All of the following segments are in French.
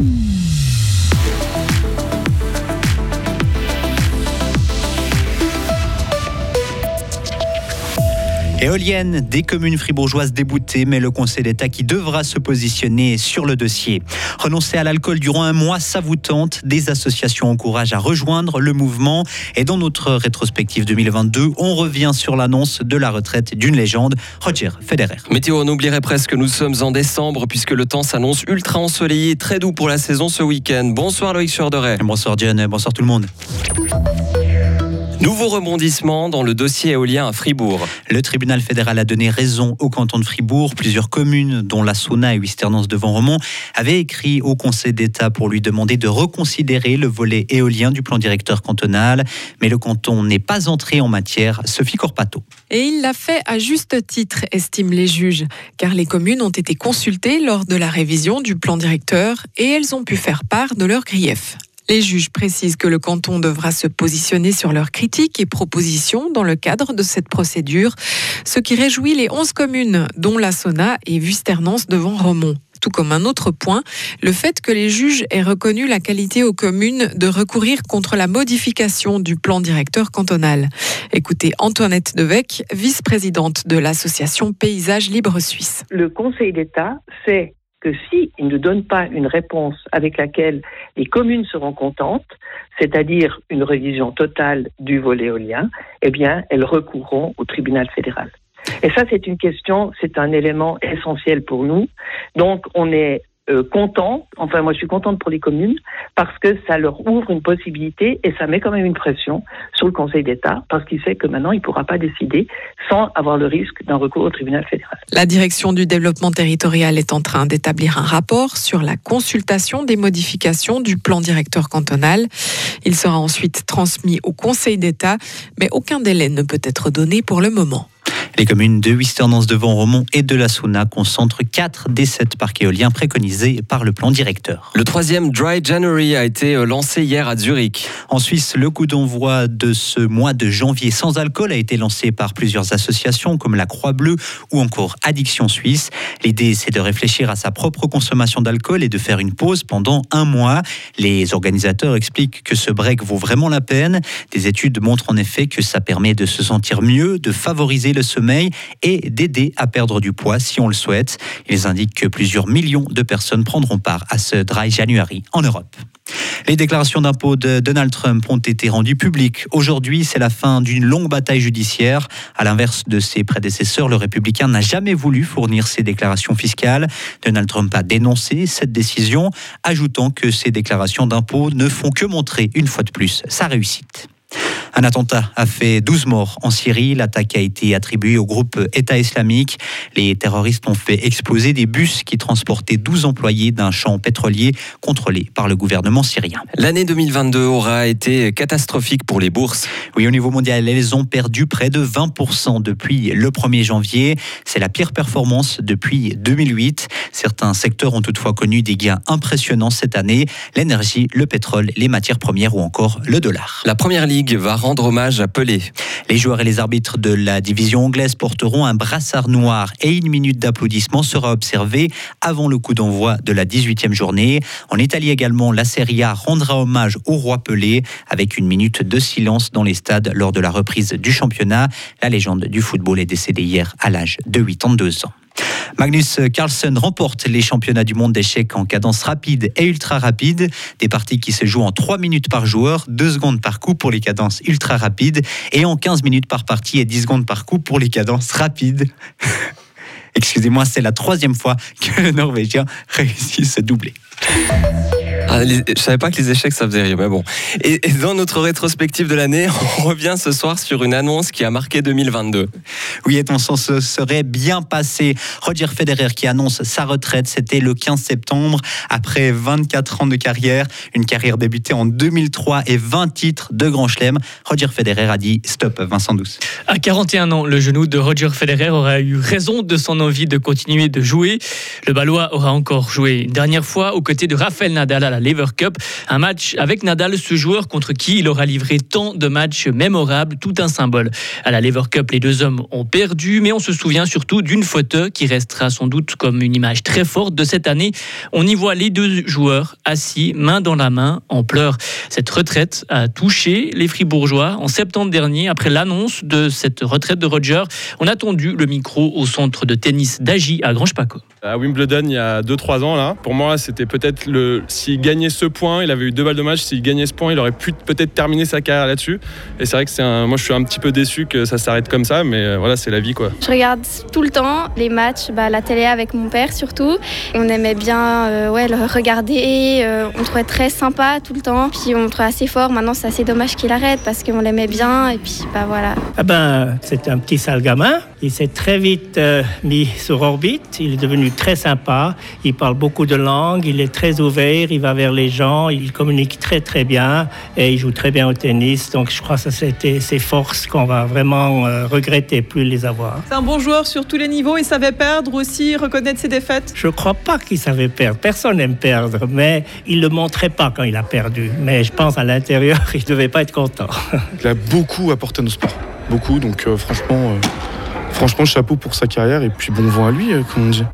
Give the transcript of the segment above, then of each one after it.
Mm-hmm. Éolienne des communes fribourgeoises déboutées, mais le Conseil d'État qui devra se positionner sur le dossier. Renoncer à l'alcool durant un mois, ça vous tente. Des associations encouragent à rejoindre le mouvement. Et dans notre rétrospective 2022, on revient sur l'annonce de la retraite d'une légende, Roger Federer. Météo, on oublierait presque que nous sommes en décembre puisque le temps s'annonce ultra ensoleillé très doux pour la saison ce week-end. Bonsoir Loïc Chorderet. Bonsoir Diane, bonsoir tout le monde. Nouveau rebondissement dans le dossier éolien à Fribourg. Le tribunal fédéral a donné raison au canton de Fribourg. Plusieurs communes, dont la Sauna et Wisternance devant Romont, avaient écrit au Conseil d'État pour lui demander de reconsidérer le volet éolien du plan directeur cantonal. Mais le canton n'est pas entré en matière. Sophie Corpato. Et il l'a fait à juste titre, estiment les juges, car les communes ont été consultées lors de la révision du plan directeur et elles ont pu faire part de leurs griefs. Les juges précisent que le canton devra se positionner sur leurs critiques et propositions dans le cadre de cette procédure, ce qui réjouit les 11 communes, dont la Sona et Vusternance devant Romont tout comme un autre point, le fait que les juges aient reconnu la qualité aux communes de recourir contre la modification du plan directeur cantonal. Écoutez Antoinette Devec, vice-présidente de l'association Paysage Libre Suisse. Le Conseil d'État sait que s'il ne donne pas une réponse avec laquelle les communes seront contentes, c'est-à-dire une révision totale du volet éolien, eh bien, elles recourront au tribunal fédéral. Et ça, c'est une question, c'est un élément essentiel pour nous. Donc, on est euh, content, enfin moi je suis contente pour les communes, parce que ça leur ouvre une possibilité et ça met quand même une pression sur le Conseil d'État, parce qu'il sait que maintenant il ne pourra pas décider sans avoir le risque d'un recours au tribunal fédéral. La direction du développement territorial est en train d'établir un rapport sur la consultation des modifications du plan directeur cantonal. Il sera ensuite transmis au Conseil d'État, mais aucun délai ne peut être donné pour le moment. Les communes de Wisternance de Romont et de la Sauna concentrent 4 des 7 parcs éoliens préconisés par le plan directeur. Le troisième Dry January a été euh, lancé hier à Zurich. En Suisse, le coup d'envoi de ce mois de janvier sans alcool a été lancé par plusieurs associations comme la Croix-Bleue ou encore Addiction Suisse. L'idée, c'est de réfléchir à sa propre consommation d'alcool et de faire une pause pendant un mois. Les organisateurs expliquent que ce break vaut vraiment la peine. Des études montrent en effet que ça permet de se sentir mieux, de favoriser le sommeil et d'aider à perdre du poids si on le souhaite. Ils indiquent que plusieurs millions de personnes prendront part à ce Dry January en Europe. Les déclarations d'impôts de Donald Trump ont été rendues publiques. Aujourd'hui, c'est la fin d'une longue bataille judiciaire. À l'inverse de ses prédécesseurs, le républicain n'a jamais voulu fournir ses déclarations fiscales. Donald Trump a dénoncé cette décision, ajoutant que ces déclarations d'impôts ne font que montrer une fois de plus sa réussite. Un attentat a fait 12 morts en Syrie. L'attaque a été attribuée au groupe État islamique. Les terroristes ont fait exploser des bus qui transportaient 12 employés d'un champ pétrolier contrôlé par le gouvernement syrien. L'année 2022 aura été catastrophique pour les bourses. Oui, au niveau mondial, elles ont perdu près de 20% depuis le 1er janvier. C'est la pire performance depuis 2008. Certains secteurs ont toutefois connu des gains impressionnants cette année. L'énergie, le pétrole, les matières premières ou encore le dollar. La première ligue va rendre hommage à Pelé. Les joueurs et les arbitres de la division anglaise porteront un brassard noir et une minute d'applaudissement sera observée avant le coup d'envoi de la 18e journée. En Italie également, la Serie A rendra hommage au roi Pelé avec une minute de silence dans les stades lors de la reprise du championnat. La légende du football est décédée hier à l'âge de 82 ans. Magnus Carlsen remporte les championnats du monde d'échecs en cadence rapide et ultra rapide. Des parties qui se jouent en 3 minutes par joueur, 2 secondes par coup pour les cadences ultra rapides et en 15 minutes par partie et 10 secondes par coup pour les cadences rapides. Excusez-moi, c'est la troisième fois que le Norvégien réussit ce doublé. Ah, je savais pas que les échecs ça faisait rire, mais bon. Et, dans notre rétrospective de l'année, on revient ce soir sur une annonce qui a marqué 2022. Oui, et ton sens serait bien passé. Roger Federer qui annonce sa retraite, c'était le 15 septembre, après 24 ans de carrière, une carrière débutée en 2003 et 20 titres de Grand Chelem. Roger Federer a dit stop, Vincent Douce. À 41 ans, le genou de Roger Federer aura eu raison de son envie de continuer de jouer. Le Balois aura encore joué une dernière fois aux côtés de Rafael Nadal à la Lever Cup. Un match avec Nadal, ce joueur contre qui il aura livré tant de matchs mémorables, tout un symbole. À la Lever Cup, les deux hommes ont perdu, mais on se souvient surtout d'une photo qui restera sans doute comme une image très forte de cette année. On y voit les deux joueurs assis, main dans la main, en pleurs. Cette retraite a touché les Fribourgeois en septembre dernier, après l'annonce de cette retraite de Roger. On a tendu le micro au centre de tennis d'Agi à Grange-Paco. À Wimbledon, il y a 2-3 ans, là, pour moi, c'était peut-être le. S'il gagnait ce point, il avait eu deux balles de match. S'il gagnait ce point, il aurait pu peut-être terminer sa carrière là-dessus. Et c'est vrai que c'est un. Moi, je suis un petit peu déçu que ça s'arrête comme ça, mais euh, voilà, c'est la vie, quoi. Je regarde tout le temps les matchs, bah, la télé avec mon père surtout. On aimait bien euh, ouais, le regarder, euh, on trouvait très sympa tout le temps. Puis on le trouvait assez fort. Maintenant, c'est assez dommage qu'il arrête parce qu'on l'aimait bien. Et puis, bah voilà. Ah ben, c'est un petit sale gamin. Il s'est très vite euh, mis sur orbite. Il est devenu très sympa. Il parle beaucoup de langues. Il est très ouvert. Il va vers les gens. Il communique très très bien et il joue très bien au tennis. Donc je crois que c'était ses forces qu'on va vraiment euh, regretter plus les avoir. C'est un bon joueur sur tous les niveaux. Il savait perdre aussi, reconnaître ses défaites. Je crois pas qu'il savait perdre. Personne n'aime perdre, mais il le montrait pas quand il a perdu. Mais je pense à l'intérieur, il devait pas être content. Il a beaucoup apporté à nos sports. Beaucoup. Donc euh, franchement. euh, Franchement, chapeau pour sa carrière et puis bon vent à lui, comme on dit.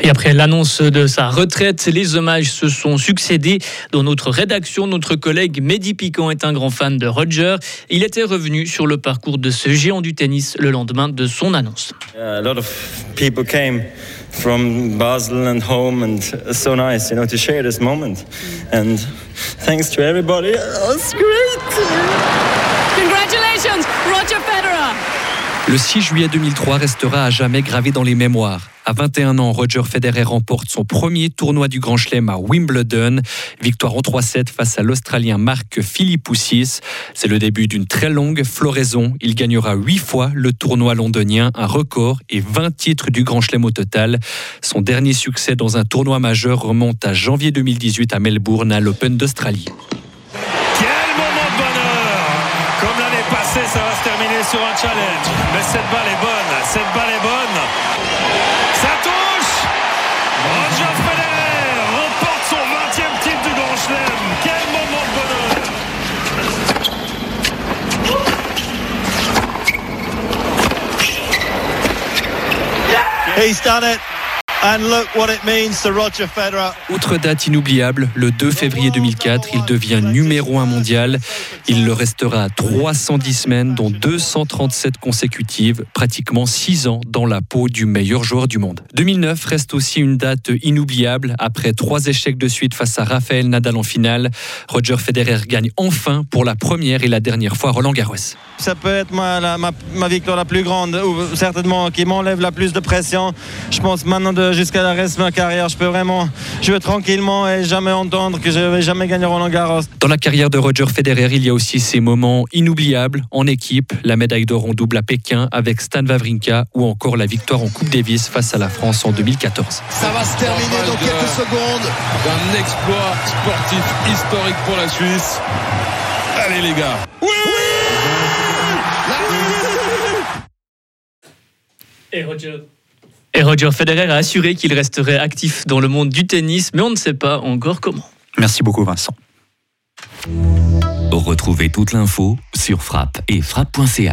Et après l'annonce de sa retraite, les hommages se sont succédés. Dans notre rédaction, notre collègue Mehdi Piquant est un grand fan de Roger. Il était revenu sur le parcours de ce géant du tennis le lendemain de son annonce. A lot of people came from Basel and home, and it's so nice, you know, to share this moment. And thanks to everybody. Oh, it's great. Congratulations, Roger. Le 6 juillet 2003 restera à jamais gravé dans les mémoires. À 21 ans, Roger Federer remporte son premier tournoi du Grand Chelem à Wimbledon. Victoire en 3-7 face à l'Australien Marc Philippoussis. C'est le début d'une très longue floraison. Il gagnera 8 fois le tournoi londonien, un record et 20 titres du Grand Chelem au total. Son dernier succès dans un tournoi majeur remonte à janvier 2018 à Melbourne à l'Open d'Australie. Ça va se terminer sur un challenge. Mais cette balle est bonne, cette balle est bonne. Ça touche Roger Federer remporte son 20e titre du Grand Chelem. Quel moment de bonheur He's done it. And look what it means to Roger Federer. Autre date inoubliable, le 2 février 2004, il devient numéro 1 mondial. Il le restera 310 semaines, dont 237 consécutives, pratiquement 6 ans dans la peau du meilleur joueur du monde. 2009 reste aussi une date inoubliable. Après trois échecs de suite face à Rafael Nadal en finale, Roger Federer gagne enfin pour la première et la dernière fois Roland Garros. Ça peut être ma, la- ma, ma victoire la plus grande, ou certainement qui m'enlève la plus de pression. Je pense maintenant de, jusqu'à la reste de ma carrière, je peux vraiment jouer tranquillement et jamais entendre que je vais jamais gagner Roland Garros. Dans la carrière de Roger Federer, il y a aussi ces moments inoubliables en équipe, la médaille d'or en double à Pékin avec Stan Wawrinka ou encore la victoire en Coupe Davis face à la France en 2014. Ça va se terminer dans quelques secondes. Un exploit sportif historique pour la Suisse. Allez les gars. Et Roger. Et Roger Federer a assuré qu'il resterait actif dans le monde du tennis, mais on ne sait pas encore comment. Merci beaucoup Vincent. Retrouvez toute l'info sur frappe et frappe.ch.